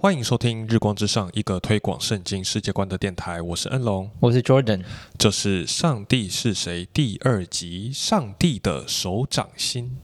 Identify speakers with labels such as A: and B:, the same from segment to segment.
A: 欢迎收听《日光之上》，一个推广圣经世界观的电台。我是恩龙，
B: 我是 Jordan。
A: 这是《上帝是谁》第二集，《上帝的手掌心》。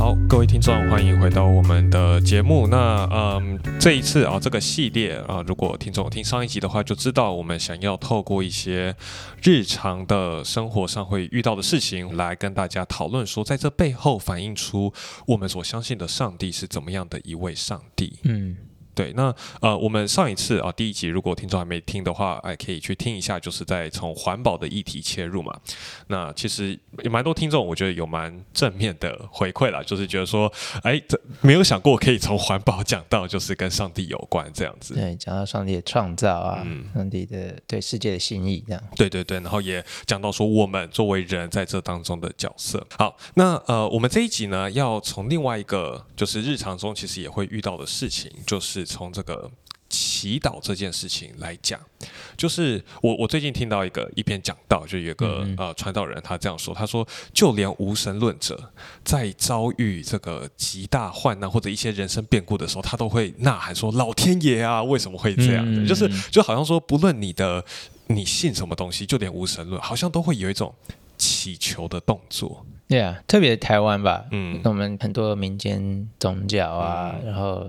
A: 好，各位听众，欢迎回到我们的节目。那嗯，这一次啊，这个系列啊，如果听众听上一集的话，就知道我们想要透过一些日常的生活上会遇到的事情，来跟大家讨论说，在这背后反映出我们所相信的上帝是怎么样的一位上帝。嗯。对，那呃，我们上一次啊，第一集如果听众还没听的话，哎，可以去听一下，就是在从环保的议题切入嘛。那其实有蛮多听众，我觉得有蛮正面的回馈啦，就是觉得说，哎，这没有想过可以从环保讲到就是跟上帝有关这样子。
B: 对，讲到上帝的创造啊，上帝的对世界的心意这样。
A: 对对对，然后也讲到说我们作为人在这当中的角色。好，那呃，我们这一集呢，要从另外一个就是日常中其实也会遇到的事情，就是。从这个祈祷这件事情来讲，就是我我最近听到一个一篇讲道，就有个呃传道人他这样说，他说就连无神论者在遭遇这个极大患难或者一些人生变故的时候，他都会呐喊说：“老天爷啊，为什么会这样？”就是就好像说，不论你的你信什么东西，就连无神论，好像都会有一种祈求的动作。
B: 对啊，特别台湾吧，嗯，我们很多民间宗教啊，然后。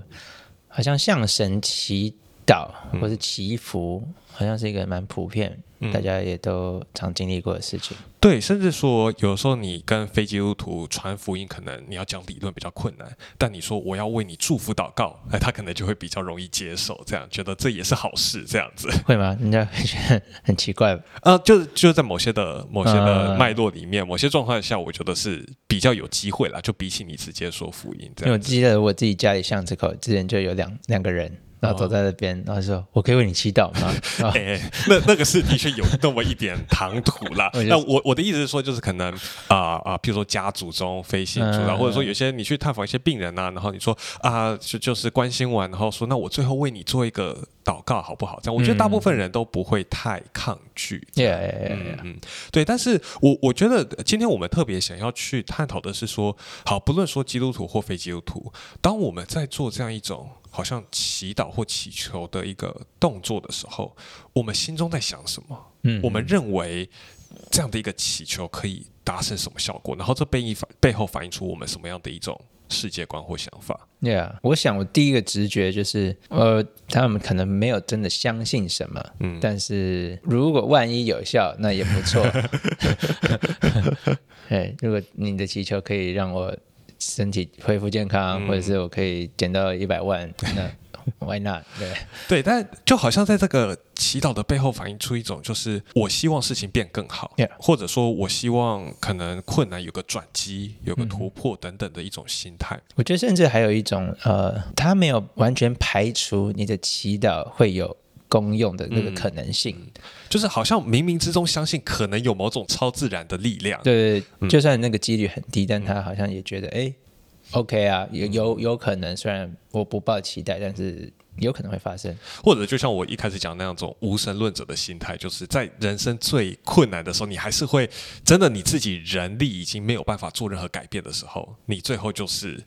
B: 好像向神祈祷或是祈福，好像是一个蛮普遍，大家也都常经历过的事情。
A: 对，甚至说有时候你跟非基督徒传福音，可能你要讲理论比较困难，但你说我要为你祝福祷告，哎，他可能就会比较容易接受，这样觉得这也是好事，这样子
B: 会吗？人家觉得很奇怪
A: 呃，就就在某些的某些的脉络里面，某些状况下，我觉得是比较有机会啦，就比起你直接说福音。因
B: 为我记得我自己家里巷子口之前就有两两个人。然后走在那边，然后说：“我可以为你祈祷吗？”
A: 那那个是的确有那么一点唐突啦。那我我的意思是说，就是可能啊啊，譬如说家族中非信主啊，或者说有些你去探访一些病人啊，然后你说啊，就就是关心完，然后说那我最后为你做一个祷告好不好？这样我觉得大部分人都不会太抗拒。
B: 嗯
A: 嗯，对。但是我我觉得今天我们特别想要去探讨的是说，好，不论说基督徒或非基督徒，当我们在做这样一种。好像祈祷或祈求的一个动作的时候，我们心中在想什么？嗯，我们认为这样的一个祈求可以达成什么效果？然后这背一反背后反映出我们什么样的一种世界观或想法
B: ？Yeah，我想我第一个直觉就是，呃，他们可能没有真的相信什么，嗯，但是如果万一有效，那也不错。哎，如果你的祈求可以让我。身体恢复健康，或者是我可以捡到一百万，那 Why not？对
A: 对，但就好像在这个祈祷的背后反映出一种，就是我希望事情变更好，或者说我希望可能困难有个转机，有个突破等等的一种心态。
B: 我觉得甚至还有一种，呃，他没有完全排除你的祈祷会有。公用的那个可能性，
A: 就是好像冥冥之中相信可能有某种超自然的力量。
B: 对，就算那个几率很低，但他好像也觉得，哎，OK 啊，有有有可能。虽然我不抱期待，但是有可能会发生。
A: 或者就像我一开始讲那样，种无神论者的心态，就是在人生最困难的时候，你还是会真的你自己人力已经没有办法做任何改变的时候，你最后就是。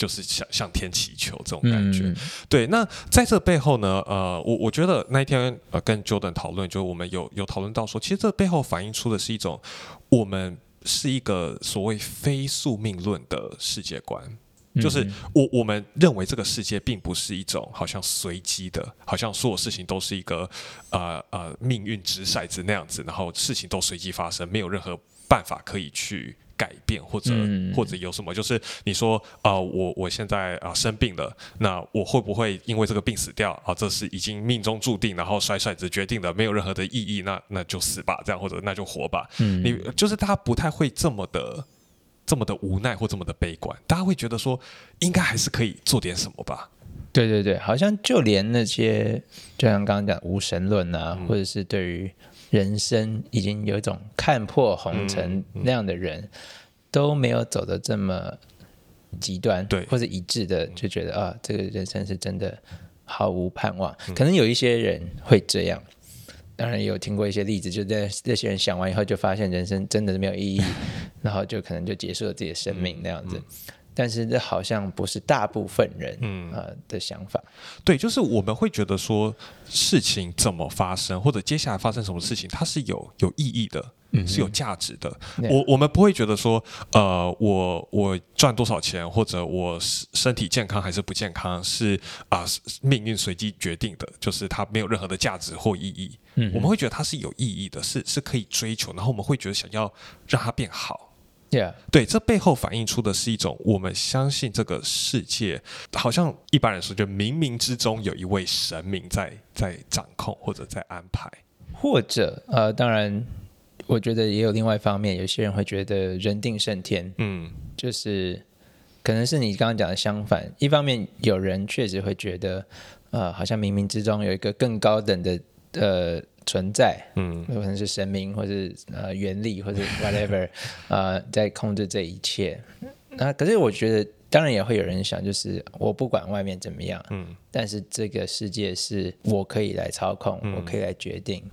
A: 就是向向天祈求这种感觉，对。那在这背后呢，呃，我我觉得那一天呃跟 Jordan 讨论，就我们有有讨论到说，其实这背后反映出的是一种我们是一个所谓非宿命论的世界观，就是我我们认为这个世界并不是一种好像随机的，好像所有事情都是一个呃呃命运掷骰子那样子，然后事情都随机发生，没有任何办法可以去。改变或者或者有什么，就是你说啊，我我现在啊生病了，那我会不会因为这个病死掉啊？这是已经命中注定，然后甩甩子决定的，没有任何的意义，那那就死吧，这样或者那就活吧。嗯，你就是他不太会这么的这么的无奈或这么的悲观，大家会觉得说应该还是可以做点什么吧？
B: 对对对，好像就连那些就像刚刚讲无神论啊，或者是对于。人生已经有一种看破红尘那样的人，都没有走的这么极端，
A: 对，
B: 或者一致的，就觉得啊，这个人生是真的毫无盼望。可能有一些人会这样，当然也有听过一些例子，就在这些人想完以后，就发现人生真的没有意义，然后就可能就结束了自己的生命那样子。但是这好像不是大部分人嗯。呃的想法，
A: 对，就是我们会觉得说事情怎么发生，或者接下来发生什么事情，它是有有意义的，是有价值的。我我们不会觉得说，呃，我我赚多少钱，或者我身体健康还是不健康，是啊命运随机决定的，就是它没有任何的价值或意义。嗯，我们会觉得它是有意义的，是是可以追求，然后我们会觉得想要让它变好。对，这背后反映出的是一种我们相信这个世界，好像一般人说，就冥冥之中有一位神明在在掌控或者在安排，
B: 或者呃，当然，我觉得也有另外一方面，有些人会觉得人定胜天，嗯，就是可能是你刚刚讲的相反，一方面有人确实会觉得，呃，好像冥冥之中有一个更高等的呃。存在，嗯，有可能是神明，或是呃原力，或者 whatever，呃，在控制这一切。那可是我觉得，当然也会有人想，就是我不管外面怎么样，嗯，但是这个世界是我可以来操控，我可以来决定。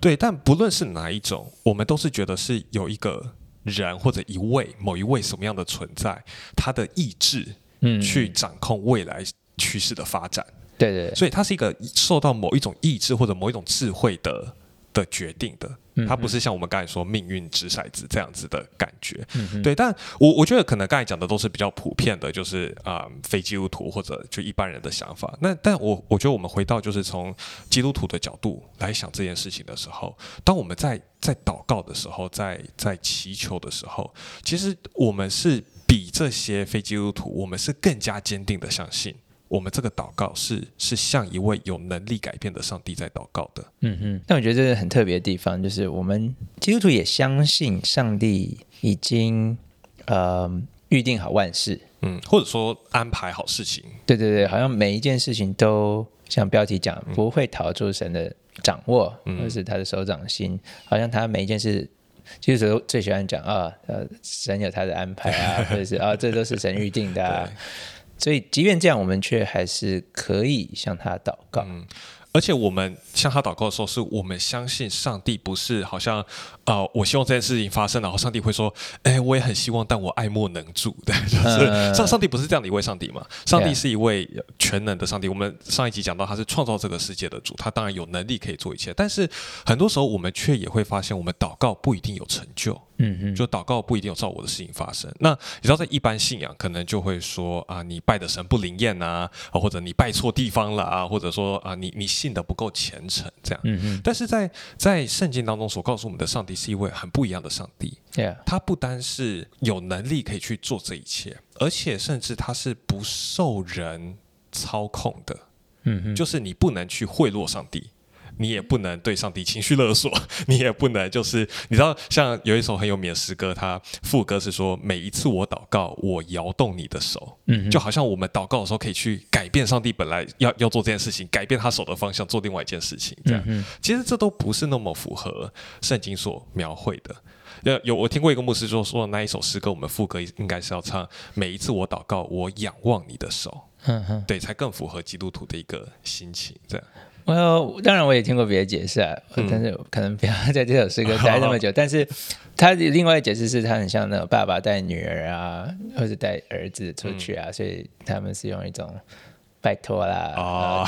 A: 对，但不论是哪一种，我们都是觉得是有一个人或者一位某一位什么样的存在，他的意志，嗯，去掌控未来趋势的发展。
B: 对对，
A: 所以它是一个受到某一种意志或者某一种智慧的的决定的，它不是像我们刚才说命运掷骰子这样子的感觉。对，但我我觉得可能刚才讲的都是比较普遍的，就是啊非基督徒或者就一般人的想法。那但我我觉得我们回到就是从基督徒的角度来想这件事情的时候，当我们在在祷告的时候，在在祈求的时候，其实我们是比这些非基督徒，我们是更加坚定的相信。我们这个祷告是是向一位有能力改变的上帝在祷告的。
B: 嗯哼，但我觉得这是很特别的地方，就是我们基督徒也相信上帝已经呃预定好万事，
A: 嗯，或者说安排好事情。
B: 对对对，好像每一件事情都像标题讲，不会逃出神的掌握，或是他的手掌心。好像他每一件事，基督徒最喜欢讲啊，呃，神有他的安排啊，或者是啊，这都是神预定的。啊。所以，即便这样，我们却还是可以向他祷告。嗯，
A: 而且我们向他祷告的时候，是我们相信上帝不是好像，呃，我希望这件事情发生，然后上帝会说，哎，我也很希望，但我爱莫能助。对，就是上上帝不是这样的一位上帝嘛？上帝是一位全能的上帝。我们上一集讲到，他是创造这个世界的主，他当然有能力可以做一切。但是很多时候，我们却也会发现，我们祷告不一定有成就。嗯嗯，就祷告不一定有照我的事情发生。那你知道，在一般信仰，可能就会说啊，你拜的神不灵验呐，或者你拜错地方了啊，或者说啊，你你信的不够虔诚这样。嗯嗯。但是在在圣经当中所告诉我们的上帝是一位很不一样的上帝。
B: 对
A: 他不单是有能力可以去做这一切，而且甚至他是不受人操控的。嗯嗯。就是你不能去贿赂上帝。你也不能对上帝情绪勒索，你也不能就是你知道，像有一首很有名的诗歌，它副歌是说：每一次我祷告，我摇动你的手，嗯，就好像我们祷告的时候可以去改变上帝本来要要做这件事情，改变他手的方向，做另外一件事情，这样。其实这都不是那么符合圣经所描绘的。有有，我听过一个牧师说，说那一首诗歌，我们副歌应该是要唱：每一次我祷告，我仰望你的手，嗯哼，对，才更符合基督徒的一个心情，这样。
B: 我当然我也听过别的解释啊，但是可能不要在这首诗歌 待那么久。但是他另外解释是他很像那个爸爸带女儿啊，或者带儿子出去啊，所以他们是用一种拜托啦，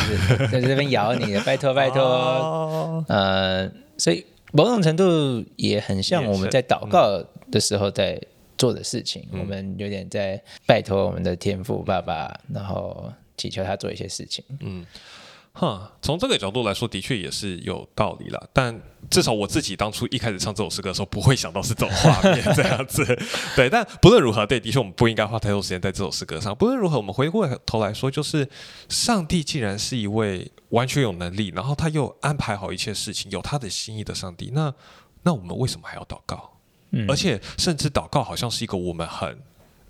B: 在这边咬你的，拜托拜托。呃，所以某种程度也很像我们在祷告的时候在做的事情，我们有点在拜托我们的天父爸爸，然后祈求他做一些事情。嗯。
A: 哈，从这个角度来说，的确也是有道理了。但至少我自己当初一开始唱这首诗歌的时候，不会想到是这种画面这样子。对，但不论如何，对，的确我们不应该花太多时间在这首诗歌上。不论如何，我们回过头来说，就是上帝既然是一位完全有能力，然后他又安排好一切事情，有他的心意的上帝，那那我们为什么还要祷告？嗯，而且甚至祷告好像是一个我们很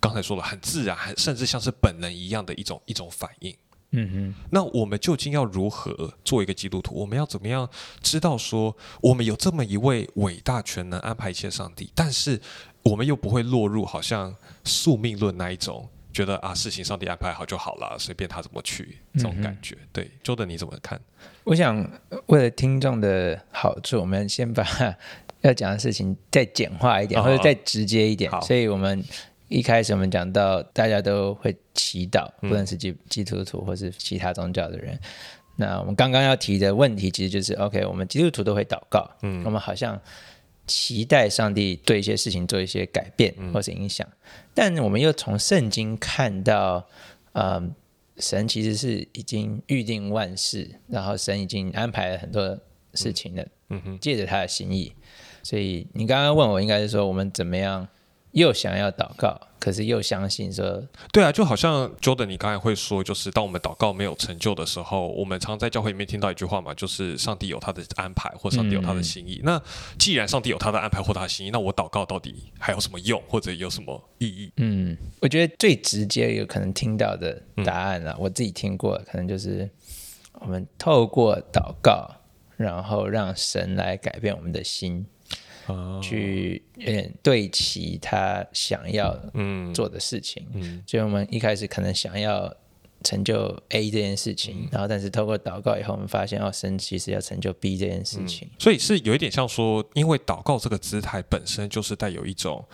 A: 刚才说了很自然，很甚至像是本能一样的一种一种反应。嗯哼，那我们究竟要如何做一个基督徒？我们要怎么样知道说我们有这么一位伟大全能安排一切上帝，但是我们又不会落入好像宿命论那一种，觉得啊事情上帝安排好就好了，随便他怎么去这种感觉。对，Jordan 你怎么看？
B: 我想为了听众的好处，我们先把 要讲的事情再简化一点，或者再直接一点。所以我们一开始我们讲到，大家都会祈祷，不论是基基督徒或是其他宗教的人。那我们刚刚要提的问题，其实就是：OK，我们基督徒都会祷告，嗯，我们好像期待上帝对一些事情做一些改变或是影响，但我们又从圣经看到，嗯，神其实是已经预定万事，然后神已经安排了很多事情的，嗯哼，借着他的心意，所以你刚刚问我，应该是说我们怎么样？又想要祷告，可是又相信说，
A: 对啊，就好像 Jordan，你刚才会说，就是当我们祷告没有成就的时候，我们常在教会里面听到一句话嘛，就是上帝有他的安排，或上帝有他的心意。那既然上帝有他的安排或他的心意，那我祷告到底还有什么用，或者有什么意义？
B: 嗯，我觉得最直接有可能听到的答案啊，我自己听过，可能就是我们透过祷告，然后让神来改变我们的心。去有点对齐他想要做的事情，所以我们一开始可能想要成就 A 这件事情，然后但是透过祷告以后，我们发现要神其实要成就 B 这件事情，
A: 所以是有一点像说，因为祷告这个姿态本身就是带有一种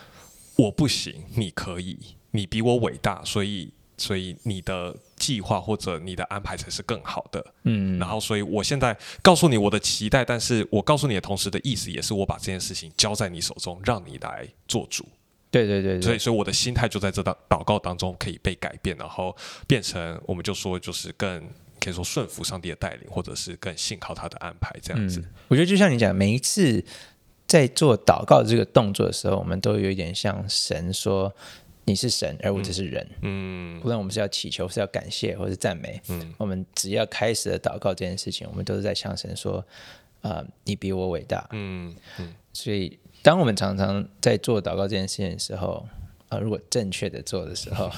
A: 我不行，你可以，你比我伟大，所以。所以你的计划或者你的安排才是更好的，嗯，然后所以我现在告诉你我的期待，但是我告诉你的同时的意思也是我把这件事情交在你手中，让你来做主。
B: 对对对，
A: 所以所以我的心态就在这祷祷告当中可以被改变，然后变成我们就说就是更可以说顺服上帝的带领，或者是更信靠他的安排这样子。
B: 我觉得就像你讲，每一次在做祷告这个动作的时候，我们都有一点像神说。你是神，而我只是人。嗯，无论我们是要祈求，是要感谢，或是赞美，嗯，我们只要开始了祷告这件事情，我们都是在向神说：“啊，你比我伟大。”嗯嗯。所以，当我们常常在做祷告这件事情的时候，啊，如果正确的做的时候，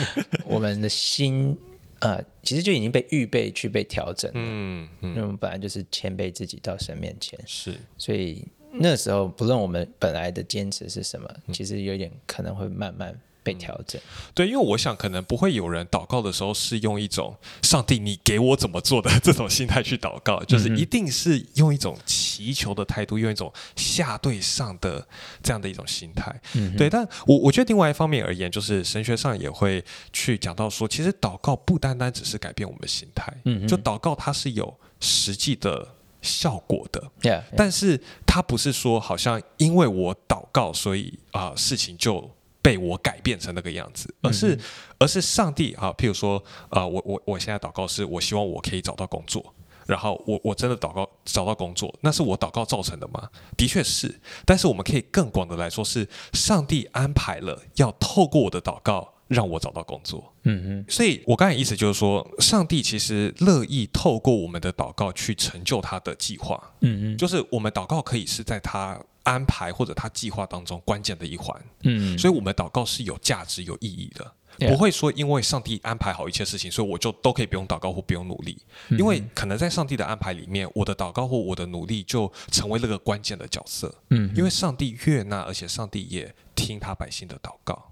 B: 我们的心啊，其实就已经被预备去被调整了。嗯嗯。因为我们本来就是谦卑自己到神面前，
A: 是。
B: 所以那时候，不论我们本来的坚持是什么，其实有点可能会慢慢。被调整，
A: 对，因为我想可能不会有人祷告的时候是用一种“上帝，你给我怎么做的” 这种心态去祷告，就是一定是用一种祈求的态度，用一种下对上的这样的一种心态。嗯。对，但我我觉得另外一方面而言，就是神学上也会去讲到说，其实祷告不单单只是改变我们的心态，嗯，就祷告它是有实际的效果的，但是它不是说好像因为我祷告，所以啊事情就。被我改变成那个样子，而是而是上帝啊，譬如说啊，我我我现在祷告是我希望我可以找到工作，然后我我真的祷告找到工作，那是我祷告造成的吗？的确是，但是我们可以更广的来说，是上帝安排了要透过我的祷告让我找到工作。嗯嗯，所以我刚才意思就是说，上帝其实乐意透过我们的祷告去成就他的计划。嗯嗯，就是我们祷告可以是在他。安排或者他计划当中关键的一环，嗯，所以我们祷告是有价值、有意义的，不会说因为上帝安排好一切事情，所以我就都可以不用祷告或不用努力，因为可能在上帝的安排里面，我的祷告或我的努力就成为那个关键的角色，嗯，因为上帝悦纳，而且上帝也听他百姓的祷告。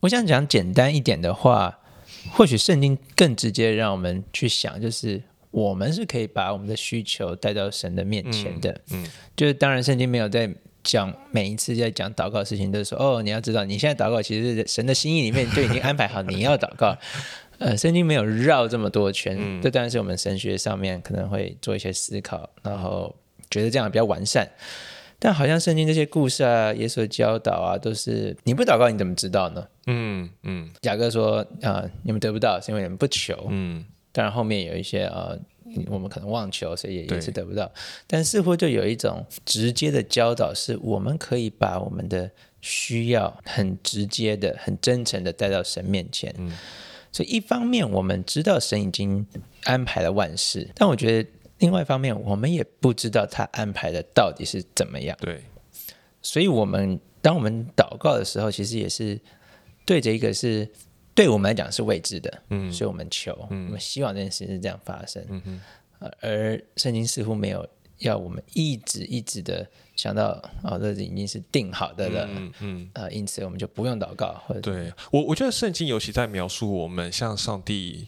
B: 我想讲简单一点的话，或许圣经更直接让我们去想，就是我们是可以把我们的需求带到神的面前的，嗯，就是当然圣经没有在。讲每一次在讲祷告的事情，都是说哦，你要知道，你现在祷告其实神的心意里面就已经安排好你要祷告。呃，圣经没有绕这么多圈，这当然是我们神学上面可能会做一些思考，然后觉得这样比较完善。但好像圣经这些故事啊，耶稣的教导啊，都是你不祷告你怎么知道呢？嗯嗯。雅各说啊，你们得不到是因为你们不求。嗯。当然后面有一些呃。我们可能忘求，所以也也是得不到。但似乎就有一种直接的教导，是我们可以把我们的需要很直接的、很真诚的带到神面前。嗯，所以一方面我们知道神已经安排了万事，但我觉得另外一方面，我们也不知道他安排的到底是怎么样。
A: 对，
B: 所以我们当我们祷告的时候，其实也是对着一个是。对我们来讲是未知的，嗯，所以我们求，我们希望这件事是这样发生，嗯哼，而圣经似乎没有要我们一直一直的想到，哦，这已经是定好的了，嗯嗯，呃，因此我们就不用祷告，或者
A: 对我，我觉得圣经尤其在描述我们向上帝。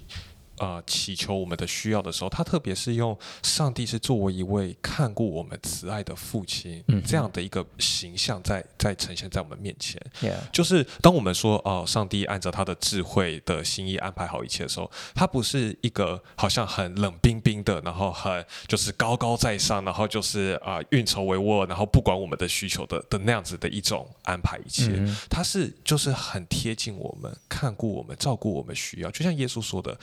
A: 呃祈求我们的需要的时候，他特别是用上帝是作为一位看顾我们慈爱的父亲这样的一个形象在在呈现在我们面前。就是当我们说哦，上帝按照他的智慧的心意安排好一切的时候，他不是一个好像很冷冰冰的，然后很就是高高在上，然后就是啊运筹帷幄，然后不管我们的需求的的那样子的一种安排一切。他是就是很贴近我们，看顾我们，照顾我们需要，就像耶稣说的。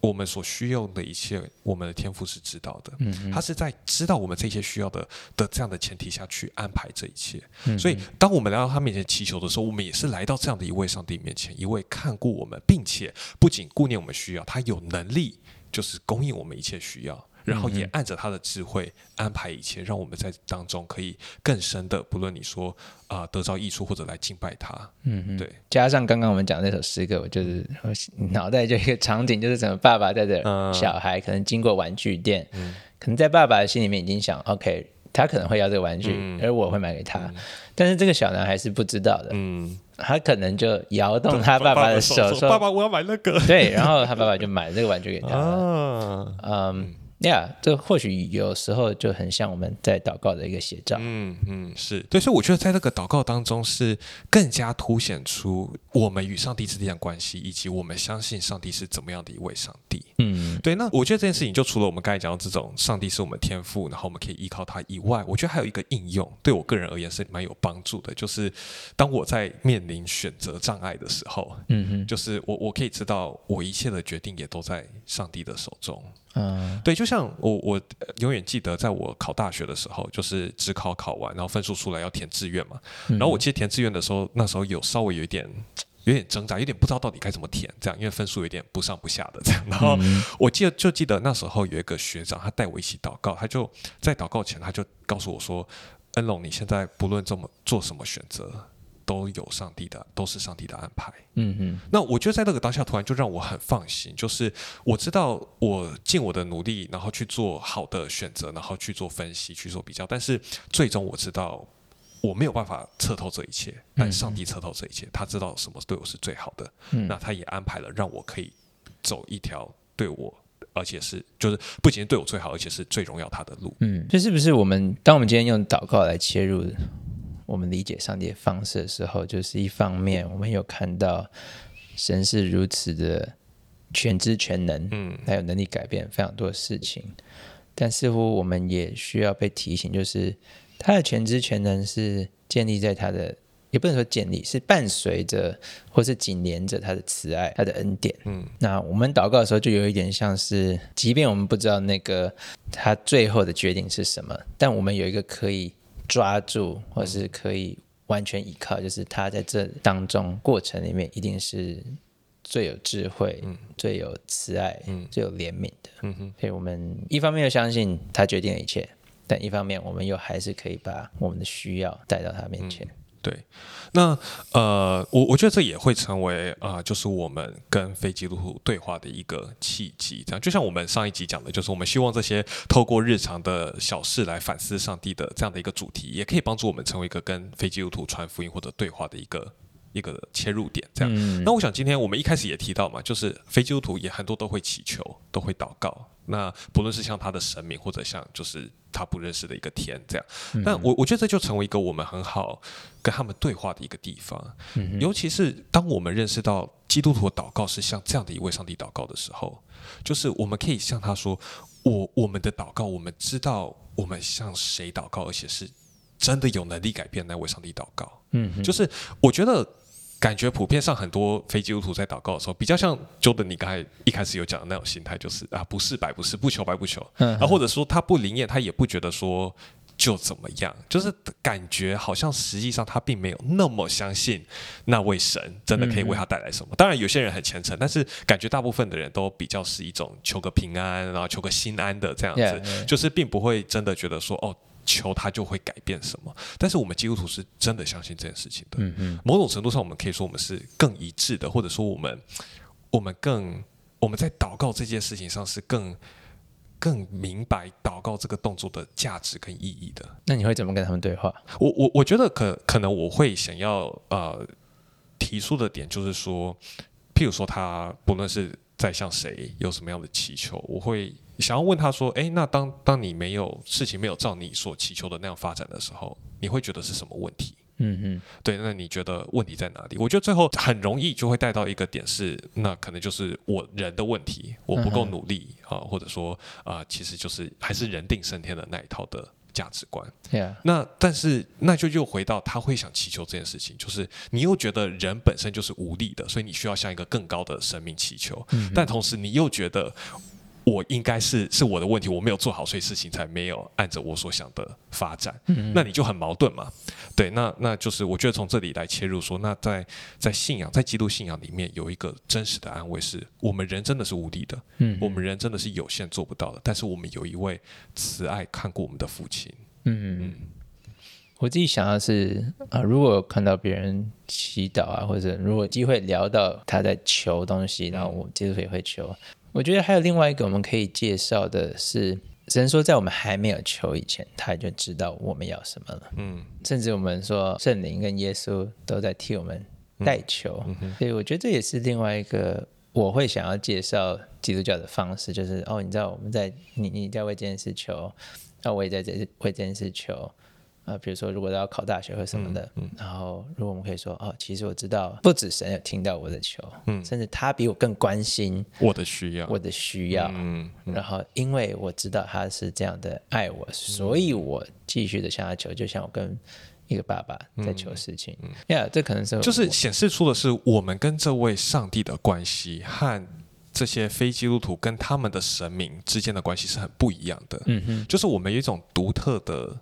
A: 我们所需要的一切，我们的天赋是知道的。嗯，他是在知道我们这些需要的的这样的前提下去安排这一切。所以，当我们来到他面前祈求的时候，我们也是来到这样的一位上帝面前，一位看顾我们，并且不仅顾念我们需要，他有能力就是供应我们一切需要。然后也按着他的智慧安排一切，让我们在当中可以更深的，不论你说啊得到益处或者来敬拜他，嗯，对。
B: 加上刚刚我们讲那首诗歌，我就是脑袋就一个场景，就是怎么爸爸带着小孩可能经过玩具店，可能在爸爸的心里面已经想，OK，他可能会要这个玩具，而我会买给他。但是这个小男孩是不知道的，嗯，他可能就摇动他爸爸的手，说：“
A: 爸爸，我要买那个。”
B: 对，然后他爸爸就买这个玩具给他。嗯。呀，这或许有时候就很像我们在祷告的一个写照。
A: 嗯嗯，是对，所以我觉得在这个祷告当中是更加凸显出我们与上帝之间的关系，以及我们相信上帝是怎么样的一位上帝。嗯，对。那我觉得这件事情就除了我们刚才讲到这种上帝是我们天赋，然后我们可以依靠他以外，我觉得还有一个应用，对我个人而言是蛮有帮助的，就是当我在面临选择障碍的时候，嗯哼，就是我我可以知道我一切的决定也都在上帝的手中。嗯，对，就像我我永远记得，在我考大学的时候，就是只考考完，然后分数出来要填志愿嘛。然后我记得填志愿的时候，那时候有稍微有一点有点挣扎，有点不知道到底该怎么填，这样因为分数有点不上不下的这样。然后我记得就记得那时候有一个学长，他带我一起祷告，他就在祷告前他就告诉我说：“恩龙，你现在不论这么做什么选择。”都有上帝的，都是上帝的安排。嗯嗯，那我觉得在那个当下，突然就让我很放心，就是我知道我尽我的努力，然后去做好的选择，然后去做分析，去做比较。但是最终我知道我没有办法测透这一切，但上帝测透这一切，他知道什么对我是最好的。那他也安排了让我可以走一条对我，而且是就是不仅对我最好，而且是最荣耀他的路。
B: 嗯，这是不是我们当我们今天用祷告来切入？我们理解上帝的方式的时候，就是一方面，我们有看到神是如此的全知全能，嗯，还有能力改变非常多的事情。但似乎我们也需要被提醒，就是他的全知全能是建立在他的，也不能说建立，是伴随着或是紧连着他的慈爱、他的恩典。嗯，那我们祷告的时候，就有一点像是，即便我们不知道那个他最后的决定是什么，但我们有一个可以。抓住，或是可以完全依靠，就是他在这当中过程里面，一定是最有智慧、最有慈爱、最有怜悯的。嗯哼，所以我们一方面又相信他决定了一切，但一方面我们又还是可以把我们的需要带到他面前。
A: 对，那呃，我我觉得这也会成为啊，就是我们跟非基督徒对话的一个契机。这样，就像我们上一集讲的，就是我们希望这些透过日常的小事来反思上帝的这样的一个主题，也可以帮助我们成为一个跟非基督徒传福音或者对话的一个一个切入点。这样，那我想今天我们一开始也提到嘛，就是非基督徒也很多都会祈求，都会祷告。那不论是像他的神明，或者像就是他不认识的一个天这样，那我我觉得这就成为一个我们很好跟他们对话的一个地方。尤其是当我们认识到基督徒的祷告是像这样的一位上帝祷告的时候，就是我们可以向他说：“我我们的祷告，我们知道我们向谁祷告，而且是真的有能力改变那位上帝祷告。”嗯，就是我觉得。感觉普遍上很多非基督徒在祷告的时候，比较像 Jordan 你刚才一开始有讲的那种心态，就是啊，不是白不是，不求白不求，啊，或者说他不灵验，他也不觉得说就怎么样，就是感觉好像实际上他并没有那么相信那位神真的可以为他带来什么。当然有些人很虔诚，但是感觉大部分的人都比较是一种求个平安，然后求个心安的这样子，就是并不会真的觉得说哦。求他就会改变什么？但是我们基督徒是真的相信这件事情的。嗯嗯，某种程度上，我们可以说我们是更一致的，或者说我们我们更我们在祷告这件事情上是更更明白祷告这个动作的价值跟意义的。
B: 那你会怎么跟他们对话？
A: 我我我觉得可可能我会想要呃提出的点就是说，譬如说他不论是在向谁有什么样的祈求，我会想要问他说：“诶，那当当你没有事情没有照你所祈求的那样发展的时候，你会觉得是什么问题？”嗯嗯，对，那你觉得问题在哪里？我觉得最后很容易就会带到一个点是，那可能就是我人的问题，我不够努力啊，或者说啊，其实就是还是人定胜天的那一套的价值观。那但是那就又回到他会想祈求这件事情，就是你又觉得人本身就是无力的，所以你需要向一个更高的生命祈求，但同时你又觉得。我应该是是我的问题，我没有做好，所以事情才没有按着我所想的发展。嗯，那你就很矛盾嘛？对，那那就是我觉得从这里来切入说，那在在信仰，在基督信仰里面有一个真实的安慰，是我们人真的是无力的，嗯，我们人真的是有限做不到的，但是我们有一位慈爱看过我们的父亲。嗯嗯，
B: 我自己想要是啊，如果看到别人祈祷啊，或者如果机会聊到他在求东西，然后我基督也会求。我觉得还有另外一个我们可以介绍的是，只能说在我们还没有求以前，他就知道我们要什么了。嗯，甚至我们说圣灵跟耶稣都在替我们代求，所以我觉得这也是另外一个我会想要介绍基督教的方式，就是哦，你知道我们在你你在为这件事求，那我也在这为这件事求。啊，比如说，如果要考大学或什么的，然后如果我们可以说，哦，其实我知道，不止神有听到我的求，嗯，甚至他比我更关心
A: 我的需要，
B: 我的需要，嗯，然后因为我知道他是这样的爱我，所以我继续的向他求，就像我跟一个爸爸在求事情，呀，这可能是
A: 就是显示出的是我们跟这位上帝的关系和这些非基督徒跟他们的神明之间的关系是很不一样的，嗯哼，就是我们有一种独特的。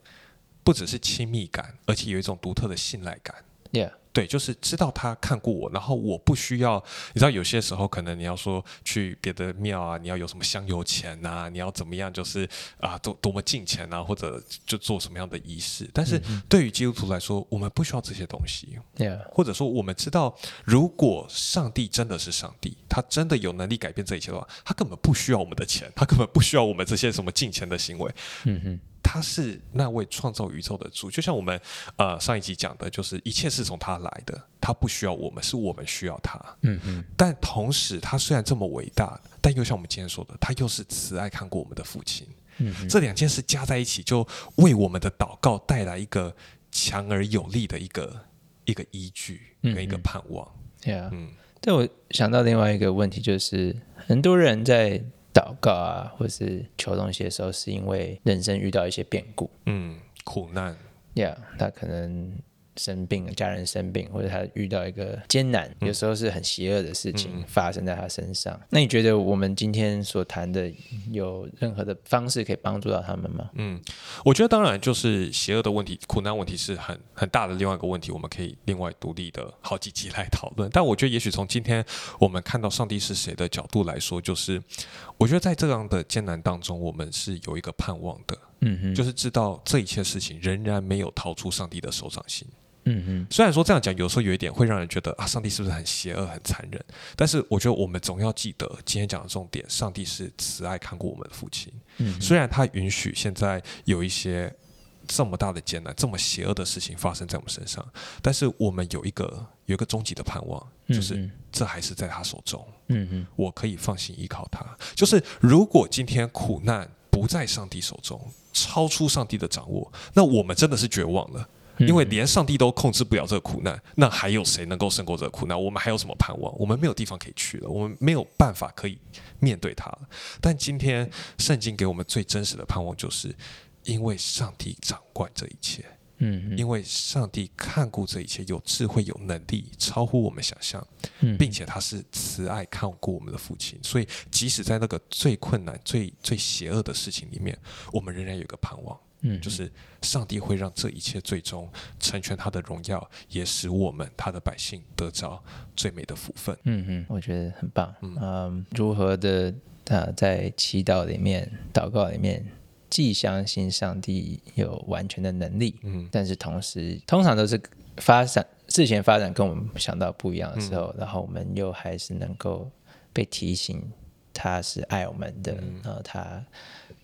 A: 不只是亲密感，而且有一种独特的信赖感。
B: Yeah，
A: 对，就是知道他看过我，然后我不需要。你知道，有些时候可能你要说去别的庙啊，你要有什么香油钱呐，你要怎么样，就是啊，多多么敬钱啊，或者就做什么样的仪式。但是对于基督徒来说，我们不需要这些东西。
B: Yeah，
A: 或者说我们知道，如果上帝真的是上帝，他真的有能力改变这一切的话，他根本不需要我们的钱，他根本不需要我们这些什么敬钱的行为。嗯哼。他是那位创造宇宙的主，就像我们呃上一集讲的，就是一切是从他来的，他不需要我们，是我们需要他。嗯嗯。但同时，他虽然这么伟大，但又像我们今天说的，他又是慈爱看过我们的父亲。嗯。这两件事加在一起，就为我们的祷告带来一个强而有力的一个一个依据跟一个盼望。
B: 对啊。嗯。但我想到另外一个问题，就是很多人在。祷告啊，或是求东西的时候，是因为人生遇到一些变故，
A: 嗯，苦难
B: ，Yeah，他可能。生病，家人生病，或者他遇到一个艰难，有时候是很邪恶的事情发生在他身上。那你觉得我们今天所谈的有任何的方式可以帮助到他们吗？
A: 嗯，我觉得当然就是邪恶的问题、苦难问题是很很大的另外一个问题，我们可以另外独立的好几集来讨论。但我觉得也许从今天我们看到上帝是谁的角度来说，就是我觉得在这样的艰难当中，我们是有一个盼望的。嗯哼，就是知道这一切事情仍然没有逃出上帝的手掌心。嗯嗯，虽然说这样讲有时候有一点会让人觉得啊，上帝是不是很邪恶、很残忍？但是我觉得我们总要记得今天讲的重点：上帝是慈爱看过我们的父亲。嗯，虽然他允许现在有一些这么大的艰难、这么邪恶的事情发生在我们身上，但是我们有一个有一个终极的盼望，就是这还是在他手中。嗯嗯，我可以放心依靠他。就是如果今天苦难不在上帝手中，超出上帝的掌握，那我们真的是绝望了。因为连上帝都控制不了这个苦难，那还有谁能够胜过这个苦难？我们还有什么盼望？我们没有地方可以去了，我们没有办法可以面对它了。但今天圣经给我们最真实的盼望，就是因为上帝掌管这一切，嗯，因为上帝看顾这一切，有智慧、有能力，超乎我们想象，并且他是慈爱看顾我们的父亲，所以即使在那个最困难、最最邪恶的事情里面，我们仍然有一个盼望。嗯，就是上帝会让这一切最终成全他的荣耀，也使我们他的百姓得着最美的福分。
B: 嗯嗯，我觉得很棒。嗯，如何的啊，在祈祷里面、祷告里面，既相信上帝有完全的能力，嗯，但是同时，通常都是发展事前发展跟我们想到不一样的时候，然后我们又还是能够被提醒他是爱我们的，然后他。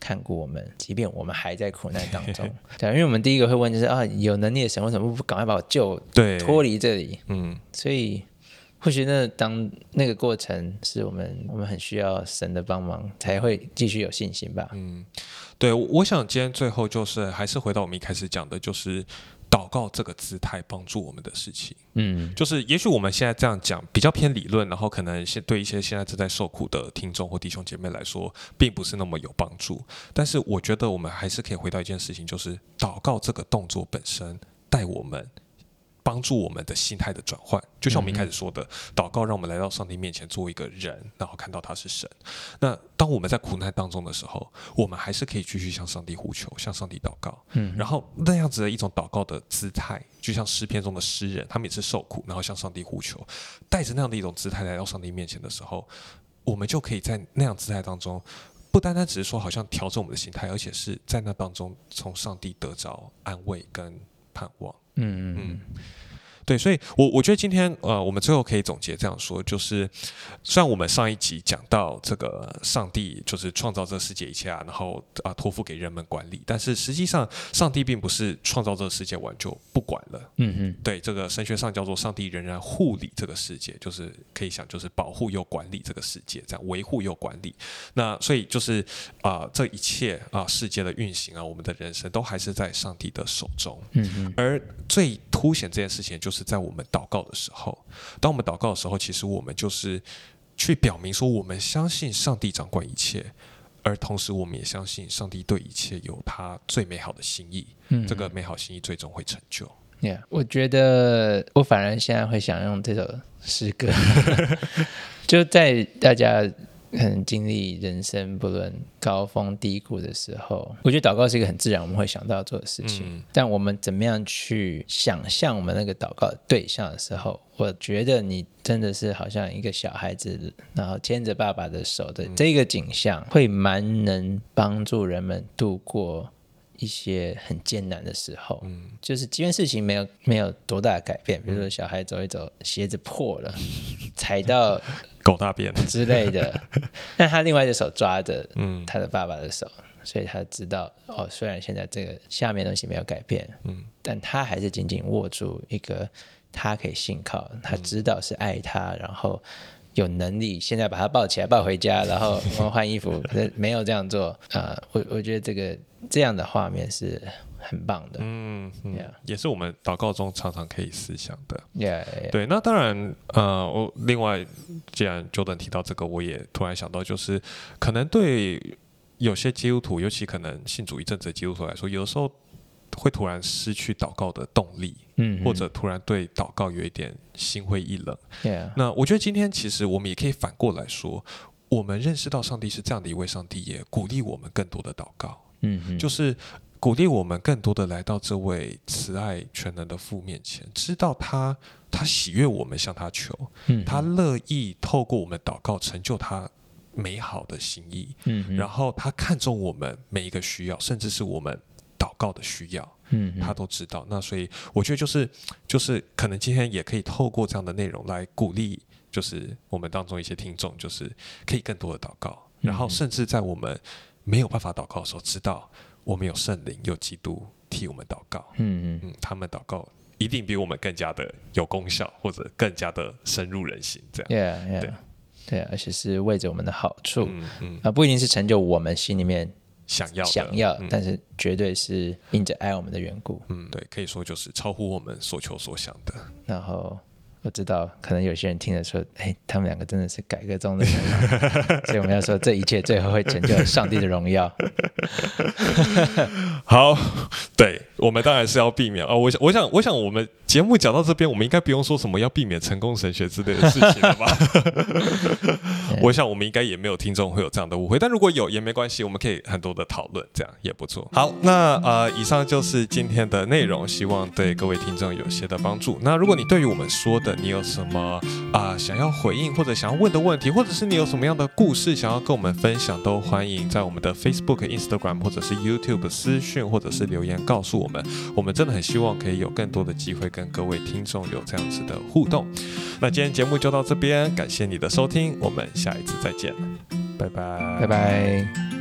B: 看过我们，即便我们还在苦难当中，对，因为我们第一个会问就是啊，有能力的神为什么不赶快把我救，
A: 对，
B: 脱离这里？嗯，所以或许那当那个过程是我们我们很需要神的帮忙，才会继续有信心吧。
A: 嗯，对，我想今天最后就是还是回到我们一开始讲的，就是祷告这个姿态帮助我们的事情。嗯，就是也许我们现在这样讲比较偏理论，然后可能现对一些现在正在受苦的听众或弟兄姐妹来说，并不是那么有帮助。但是我觉得我们还是可以回到一件事情，就是祷告这个动作本身带我们。帮助我们的心态的转换，就像我们一开始说的，祷告让我们来到上帝面前做一个人，然后看到他是神。那当我们在苦难当中的时候，我们还是可以继续向上帝呼求，向上帝祷告。嗯，然后那样子的一种祷告的姿态，就像诗篇中的诗人，他们也是受苦，然后向上帝呼求，带着那样的一种姿态来到上帝面前的时候，我们就可以在那样姿态当中，不单单只是说好像调整我们的心态，而且是在那当中从上帝得着安慰跟盼望。嗯嗯。对，所以，我我觉得今天，呃，我们最后可以总结这样说，就是，虽然我们上一集讲到这个上帝就是创造这个世界一切啊，然后啊托付给人们管理，但是实际上，上帝并不是创造这个世界完就不管了。嗯嗯。对，这个神学上叫做上帝仍然护理这个世界，就是可以想就是保护又管理这个世界，这样维护又管理。那所以就是啊，这一切啊世界的运行啊，我们的人生都还是在上帝的手中。嗯嗯。而最凸显这件事情就。是在我们祷告的时候，当我们祷告的时候，其实我们就是去表明说，我们相信上帝掌管一切，而同时我们也相信上帝对一切有他最美好的心意。嗯，这个美好心意最终会成就。
B: Yeah，我觉得我反而现在会想用这首诗歌，就在大家。可能经历人生不论高峰低谷的时候，我觉得祷告是一个很自然我们会想到做的事情。但我们怎么样去想象我们那个祷告对象的时候，我觉得你真的是好像一个小孩子，然后牵着爸爸的手的这个景象，会蛮能帮助人们度过。一些很艰难的时候，嗯，就是即便事情没有没有多大的改变，比如说小孩走一走，鞋子破了，踩到
A: 狗大便
B: 之类的，但他另外一只手抓着，嗯，他的爸爸的手，所以他知道，哦，虽然现在这个下面东西没有改变，嗯，但他还是紧紧握住一个他可以信靠，他知道是爱他，然后。有能力现在把他抱起来抱回家，然后我们换衣服，没有这样做啊！我我觉得这个这样的画面是很棒的，嗯，
A: 也是我们祷告中常常可以思想的。
B: Yeah，
A: 对，那当然，呃，我另外既然 Jordan 提到这个，我也突然想到，就是可能对有些基督徒，尤其可能信主一阵子的基督徒来说，有的时候。会突然失去祷告的动力，嗯，或者突然对祷告有一点心灰意冷。那我觉得今天其实我们也可以反过来说，我们认识到上帝是这样的一位上帝，也鼓励我们更多的祷告。嗯，就是鼓励我们更多的来到这位慈爱全能的父面前，知道他他喜悦我们向他求，嗯，他乐意透过我们祷告成就他美好的心意。嗯，然后他看重我们每一个需要，甚至是我们。祷告的需要，嗯，他都知道。那所以我觉得就是，就是可能今天也可以透过这样的内容来鼓励，就是我们当中一些听众，就是可以更多的祷告，然后甚至在我们没有办法祷告的时候，知道我们有圣灵、有基督替我们祷告。嗯嗯嗯，他们祷告一定比我们更加的有功效，或者更加的深入人心。这
B: 样，对对，而且是为着我们的好处，嗯嗯，啊，不一定是成就我们心里面。
A: 想要
B: 想要，但是绝对是因着爱我们的缘故。
A: 嗯，对，可以说就是超乎我们所求所想的。
B: 然后。我知道，可能有些人听了说：“哎，他们两个真的是改革中的人。”所以我们要说，这一切最后会成就上帝的荣耀。
A: 好，对我们当然是要避免啊！我想，我想，我想，我们节目讲到这边，我们应该不用说什么要避免成功神学之类的事情了吧？我想，我们应该也没有听众会有这样的误会，但如果有也没关系，我们可以很多的讨论，这样也不错。好，那呃，以上就是今天的内容，希望对各位听众有些的帮助。那如果你对于我们说的，你有什么啊想要回应或者想要问的问题，或者是你有什么样的故事想要跟我们分享，都欢迎在我们的 Facebook、Instagram 或者是 YouTube 私讯或者是留言告诉我我们真的很希望可以有更多的机会跟各位听众有这样子的互动。那今天节目就到这边，感谢你的收听，我们下一次再见，拜拜，
B: 拜拜。